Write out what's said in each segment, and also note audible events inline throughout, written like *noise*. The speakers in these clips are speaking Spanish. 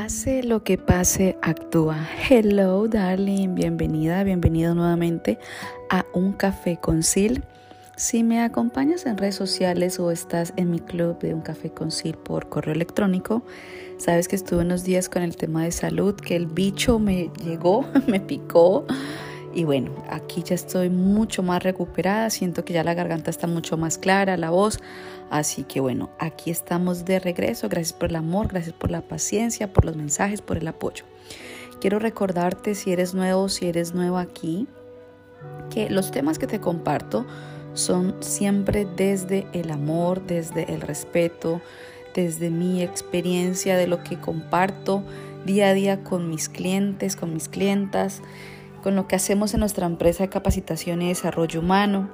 Pase lo que pase, actúa. Hello, darling. Bienvenida, bienvenido nuevamente a Un Café con Sil. Si me acompañas en redes sociales o estás en mi club de Un Café con Sil por correo electrónico, sabes que estuve unos días con el tema de salud, que el bicho me llegó, *laughs* me picó. Y bueno, aquí ya estoy mucho más recuperada, siento que ya la garganta está mucho más clara, la voz. Así que bueno, aquí estamos de regreso. Gracias por el amor, gracias por la paciencia, por los mensajes, por el apoyo. Quiero recordarte si eres nuevo, si eres nuevo aquí, que los temas que te comparto son siempre desde el amor, desde el respeto, desde mi experiencia de lo que comparto día a día con mis clientes, con mis clientas, con lo que hacemos en nuestra empresa de capacitación y desarrollo humano.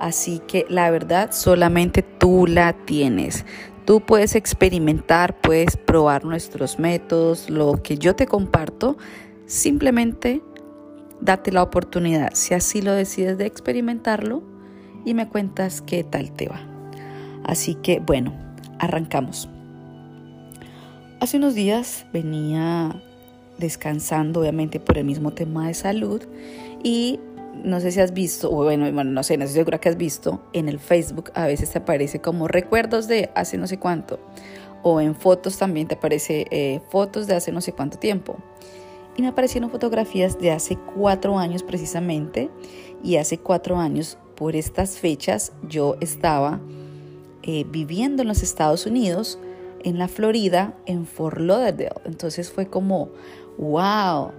Así que la verdad solamente tú la tienes. Tú puedes experimentar, puedes probar nuestros métodos, lo que yo te comparto, simplemente date la oportunidad, si así lo decides de experimentarlo y me cuentas qué tal te va. Así que bueno, arrancamos. Hace unos días venía descansando, obviamente por el mismo tema de salud, y no sé si has visto, o bueno, no sé, no estoy segura que has visto, en el Facebook a veces te aparece como recuerdos de hace no sé cuánto, o en fotos también te aparece eh, fotos de hace no sé cuánto tiempo. Y me aparecieron fotografías de hace cuatro años precisamente, y hace cuatro años, por estas fechas, yo estaba eh, viviendo en los Estados Unidos, en la Florida, en Fort Lauderdale. Entonces fue como, wow,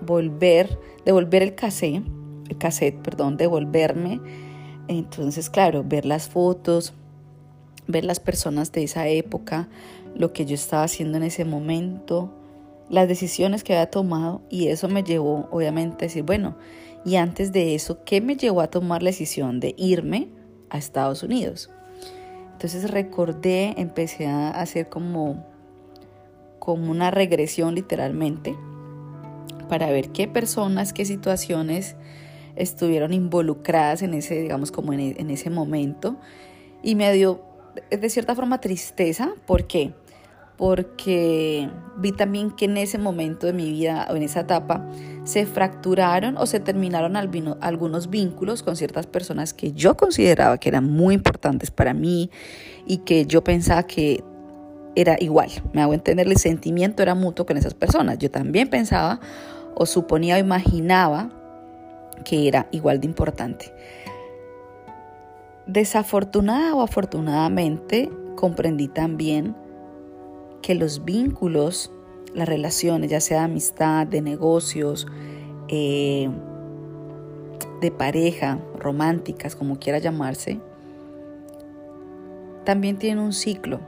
volver, devolver el cassette, el cassette, perdón, devolverme. Entonces, claro, ver las fotos, ver las personas de esa época, lo que yo estaba haciendo en ese momento, las decisiones que había tomado y eso me llevó obviamente a decir, bueno, y antes de eso, ¿qué me llevó a tomar la decisión de irme a Estados Unidos? Entonces recordé, empecé a hacer como, como una regresión literalmente para ver qué personas, qué situaciones estuvieron involucradas en ese, digamos, como en, en ese momento. Y me dio de cierta forma tristeza. ¿Por qué? Porque vi también que en ese momento de mi vida o en esa etapa se fracturaron o se terminaron algunos vínculos con ciertas personas que yo consideraba que eran muy importantes para mí y que yo pensaba que era igual. Me hago entender, el sentimiento era mutuo con esas personas. Yo también pensaba o suponía o imaginaba que era igual de importante. Desafortunada o afortunadamente comprendí también que los vínculos, las relaciones, ya sea de amistad, de negocios, eh, de pareja, románticas, como quiera llamarse, también tienen un ciclo,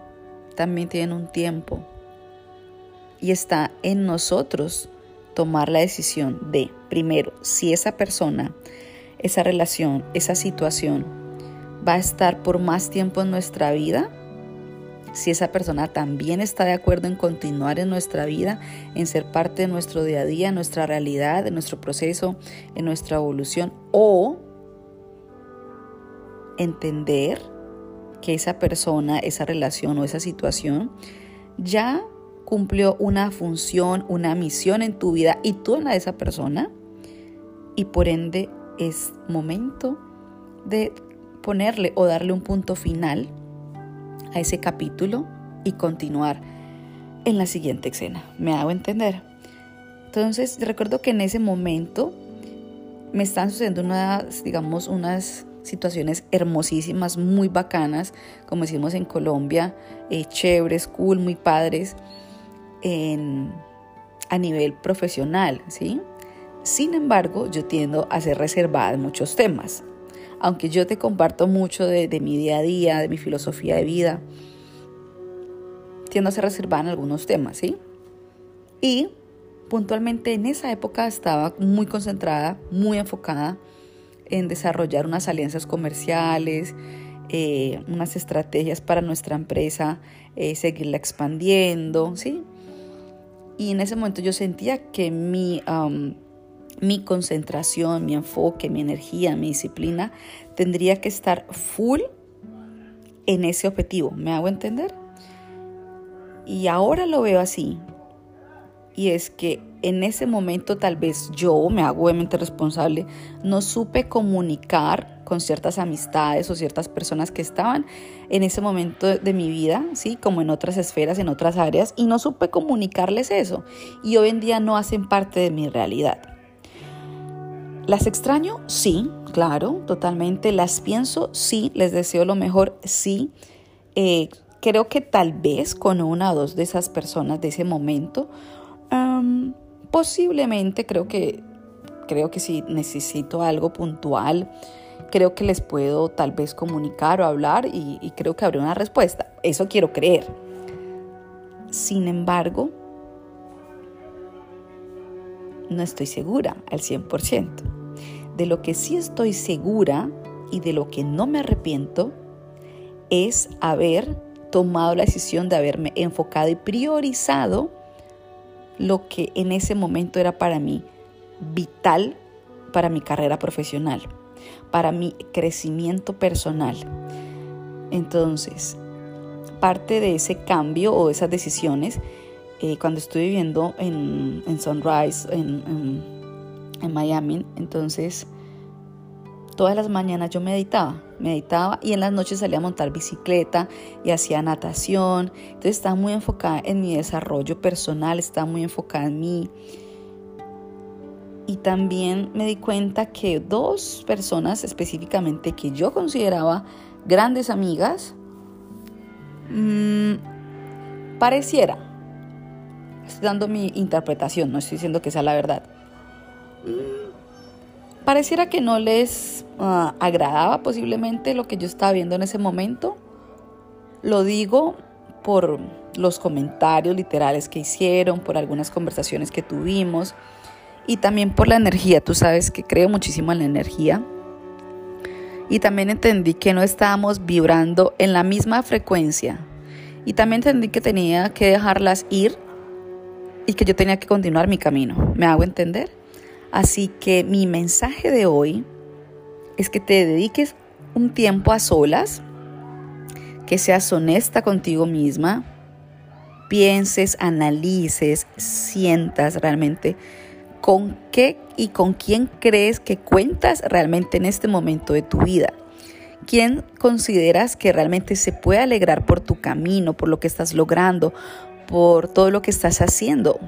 también tienen un tiempo. Y está en nosotros tomar la decisión de, primero, si esa persona, esa relación, esa situación va a estar por más tiempo en nuestra vida, si esa persona también está de acuerdo en continuar en nuestra vida, en ser parte de nuestro día a día, en nuestra realidad, en nuestro proceso, en nuestra evolución, o entender que esa persona, esa relación o esa situación ya cumplió una función, una misión en tu vida y tú en la de esa persona. Y por ende es momento de ponerle o darle un punto final a ese capítulo y continuar en la siguiente escena. ¿Me hago entender? Entonces recuerdo que en ese momento me están sucediendo unas, digamos, unas situaciones hermosísimas, muy bacanas, como decimos en Colombia, eh, chéveres, cool, muy padres a nivel profesional, ¿sí? Sin embargo, yo tiendo a ser reservada en muchos temas. Aunque yo te comparto mucho de, de mi día a día, de mi filosofía de vida, tiendo a ser reservada en algunos temas, ¿sí? Y puntualmente en esa época estaba muy concentrada, muy enfocada en desarrollar unas alianzas comerciales, eh, unas estrategias para nuestra empresa, eh, seguirla expandiendo, ¿sí? Y en ese momento yo sentía que mi, mi concentración, mi enfoque, mi energía, mi disciplina tendría que estar full en ese objetivo. ¿Me hago entender? Y ahora lo veo así, y es que en ese momento tal vez yo me hago obviamente responsable, no supe comunicar con ciertas amistades o ciertas personas que estaban en ese momento de mi vida, ¿sí? Como en otras esferas, en otras áreas, y no supe comunicarles eso. Y hoy en día no hacen parte de mi realidad. ¿Las extraño? Sí, claro, totalmente. ¿Las pienso? Sí. ¿Les deseo lo mejor? Sí. Eh, creo que tal vez con una o dos de esas personas de ese momento, posiblemente creo que, creo que si necesito algo puntual, creo que les puedo tal vez comunicar o hablar y, creo que habrá una respuesta. Eso quiero creer. Sin embargo, no estoy segura al 100%. De lo que sí estoy segura y de lo que no me arrepiento es haber tomado la decisión de haberme enfocado y priorizado lo que en ese momento era para mí vital para mi carrera profesional, para mi crecimiento personal. Entonces, parte de ese cambio o esas decisiones, eh, cuando estuve viviendo en, Sunrise, en, en Miami, entonces todas las mañanas yo meditaba, meditaba y en las noches salía a montar bicicleta y hacía natación. Entonces estaba muy enfocada en mi desarrollo personal, estaba muy enfocada en mí. Y también me di cuenta que dos personas específicamente que yo consideraba grandes amigas, mmm, pareciera, estoy dando mi interpretación, no estoy diciendo que sea la verdad, mm, pareciera que no les Ah, agradaba posiblemente lo que yo estaba viendo en ese momento. Lo digo por los comentarios literales que hicieron, por algunas conversaciones que tuvimos y también por la energía. Tú sabes que creo muchísimo en la energía. Y también entendí que no estábamos vibrando en la misma frecuencia. Y también entendí que tenía que dejarlas ir y que yo tenía que continuar mi camino. ¿Me hago entender? Así que mi mensaje de hoy es que te dediques un tiempo a solas, que seas honesta contigo misma, pienses, analices, sientas realmente con qué y con quién crees que cuentas realmente en este momento de tu vida. ¿Quién consideras que realmente se puede alegrar por tu camino, por lo que estás logrando, por todo lo que estás haciendo?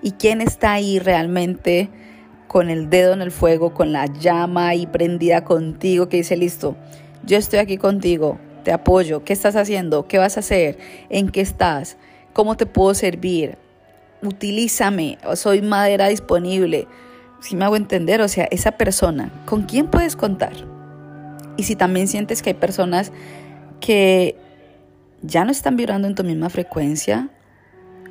¿Y quién está ahí realmente con el dedo en el fuego, con la llama ahí prendida contigo, que dice, listo, yo estoy aquí contigo, te apoyo, ¿qué estás haciendo? ¿Qué vas a hacer? ¿En qué estás? ¿Cómo te puedo servir? Utilízame, soy madera disponible. Si me hago entender, o sea, esa persona, ¿con quién puedes contar? Y si también sientes que hay personas que ya no están vibrando en tu misma frecuencia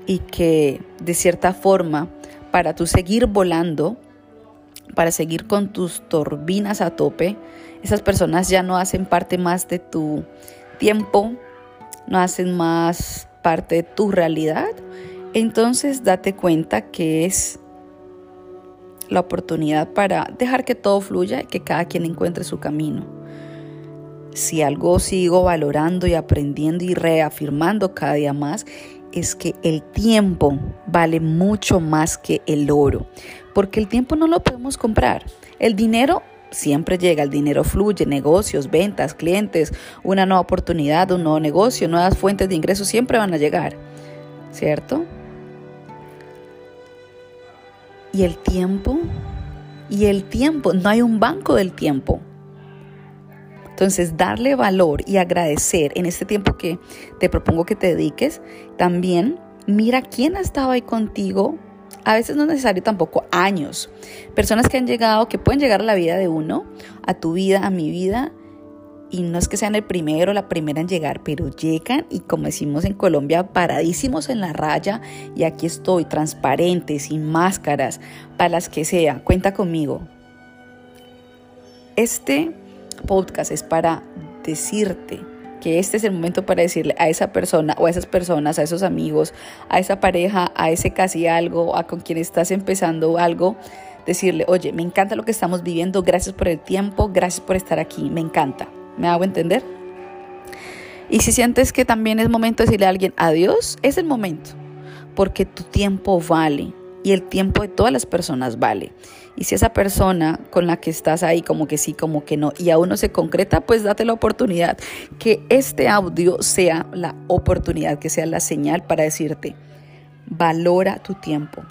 y que de cierta forma, para tú seguir volando, para seguir con tus turbinas a tope. Esas personas ya no hacen parte más de tu tiempo, no hacen más parte de tu realidad. Entonces date cuenta que es la oportunidad para dejar que todo fluya y que cada quien encuentre su camino. Si algo sigo valorando y aprendiendo y reafirmando cada día más, es que el tiempo vale mucho más que el oro porque el tiempo no lo podemos comprar. El dinero siempre llega, el dinero fluye, negocios, ventas, clientes, una nueva oportunidad, un nuevo negocio, nuevas fuentes de ingresos siempre van a llegar, ¿cierto? Y el tiempo, y el tiempo, no hay un banco del tiempo. Entonces, darle valor y agradecer en este tiempo que te propongo que te dediques, también mira quién ha estado ahí contigo a veces no es necesario tampoco años. Personas que han llegado, que pueden llegar a la vida de uno, a tu vida, a mi vida, y no es que sean el primero o la primera en llegar, pero llegan y como decimos en Colombia, paradísimos en la raya y aquí estoy, transparente, sin máscaras, para las que sea, cuenta conmigo. Este podcast es para decirte este es el momento para decirle a esa persona o a esas personas, a esos amigos, a esa pareja, a ese casi algo, a con quien estás empezando algo, decirle, oye, me encanta lo que estamos viviendo, gracias por el tiempo, gracias por estar aquí, me encanta. ¿Me hago entender? Y si sientes que también es momento de decirle a alguien adiós, es el momento. porque tu tiempo vale y el tiempo de todas las personas vale. Y si esa persona con la que estás ahí como que sí, como que no, y aún no se concreta, pues date la oportunidad. Que este audio sea la oportunidad, que sea la señal para decirte, valora tu tiempo,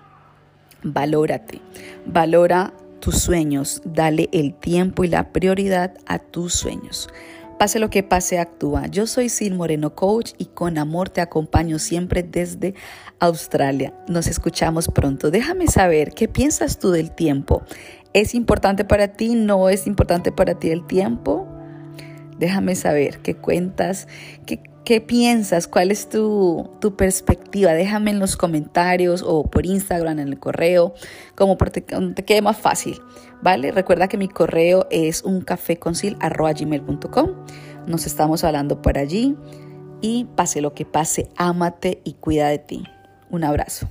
valórate, valora tus sueños, dale el tiempo y la prioridad a tus sueños. Pase lo que pase, actúa. Yo soy Sil Moreno Coach y con amor te acompaño siempre desde Australia. Nos escuchamos pronto. Déjame saber qué piensas tú del tiempo. ¿Es importante para ti? ¿No es importante para ti el tiempo? Déjame saber qué cuentas, qué, qué piensas, cuál es tu, tu, perspectiva. Déjame en los comentarios o por Instagram, en el correo, como te, te quede más fácil. ¿Vale? Recuerda que mi correo es uncafeconcil.gmail.com. Nos estamos hablando por allí y pase lo que pase, ámate y cuida de ti. Un abrazo.